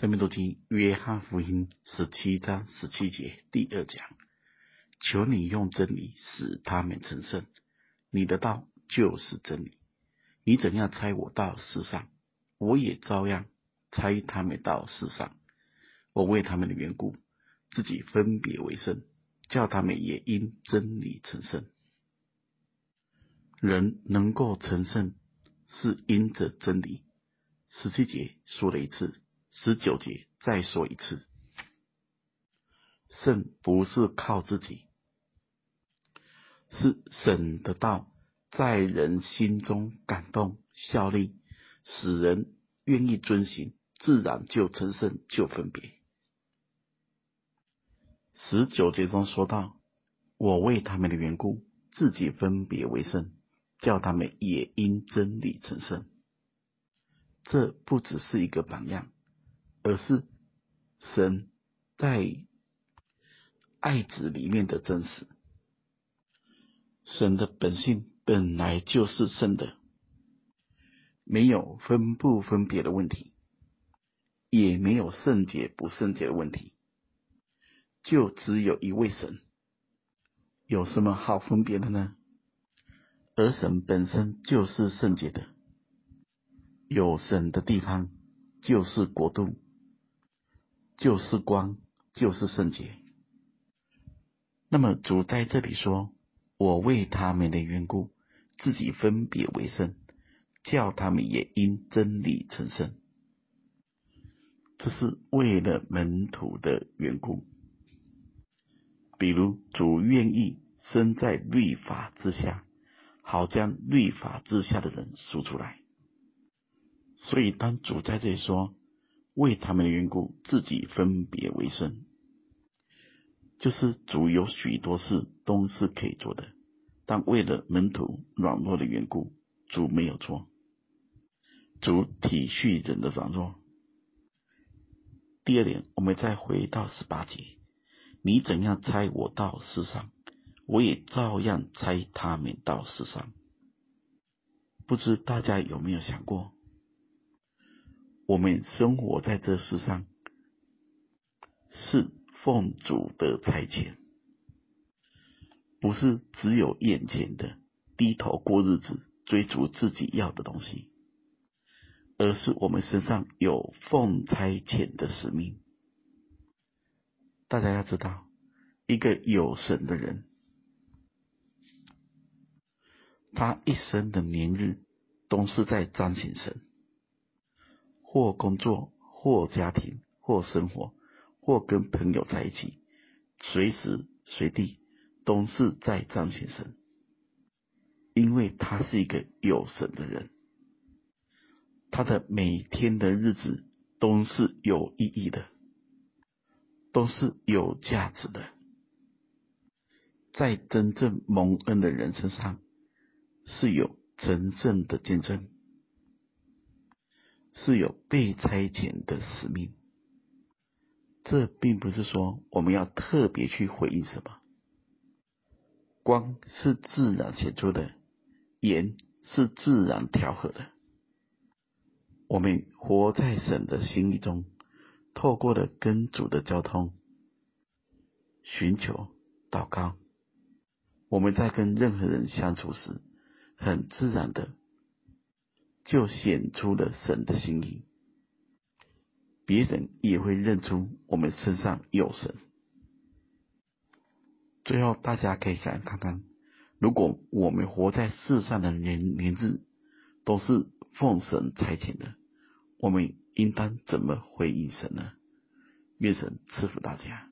下面读经约翰福音十七章十七节第二讲：求你用真理使他们成圣，你的道就是真理。你怎样猜我到世上，我也照样猜他们到世上。我为他们的缘故，自己分别为圣，叫他们也因真理成圣。人能够成圣，是因着真理。十七节说了一次。十九节再说一次，圣不是靠自己，是神的道在人心中感动效力，使人愿意遵行，自然就成圣就分别。十九节中说到：“我为他们的缘故，自己分别为圣，叫他们也因真理成圣。”这不只是一个榜样。而是神在爱子里面的真实。神的本性本来就是圣的，没有分不分别的问题，也没有圣洁不圣洁的问题，就只有一位神，有什么好分别的呢？而神本身就是圣洁的，有神的地方就是国度。就是光，就是圣洁。那么主在这里说：“我为他们的缘故，自己分别为圣，叫他们也因真理成圣。”这是为了门徒的缘故。比如主愿意生在律法之下，好将律法之下的人赎出来。所以当主在这里说，为他们的缘故，自己分别为生，就是主有许多事都是可以做的，但为了门徒软弱的缘故，主没有做。主体恤人的软弱。第二点，我们再回到十八节：你怎样猜我到世上，我也照样猜他们到世上。不知大家有没有想过？我们生活在这世上，是奉主的差遣，不是只有眼前的低头过日子，追逐自己要的东西，而是我们身上有奉差遣的使命。大家要知道，一个有神的人，他一生的年日都是在彰显神。或工作，或家庭，或生活，或跟朋友在一起，随时随地都是在彰显神，因为他是一个有神的人，他的每天的日子都是有意义的，都是有价值的，在真正蒙恩的人身上是有真正的见证。是有被差遣的使命，这并不是说我们要特别去回应什么。光是自然显出的，盐是自然调和的。我们活在神的心意中，透过了跟主的交通、寻求、祷告，我们在跟任何人相处时，很自然的。就显出了神的心意，别人也会认出我们身上有神。最后，大家可以想想看看，如果我们活在世上的年年日都是奉神差遣的，我们应当怎么回应神呢？愿神赐福大家。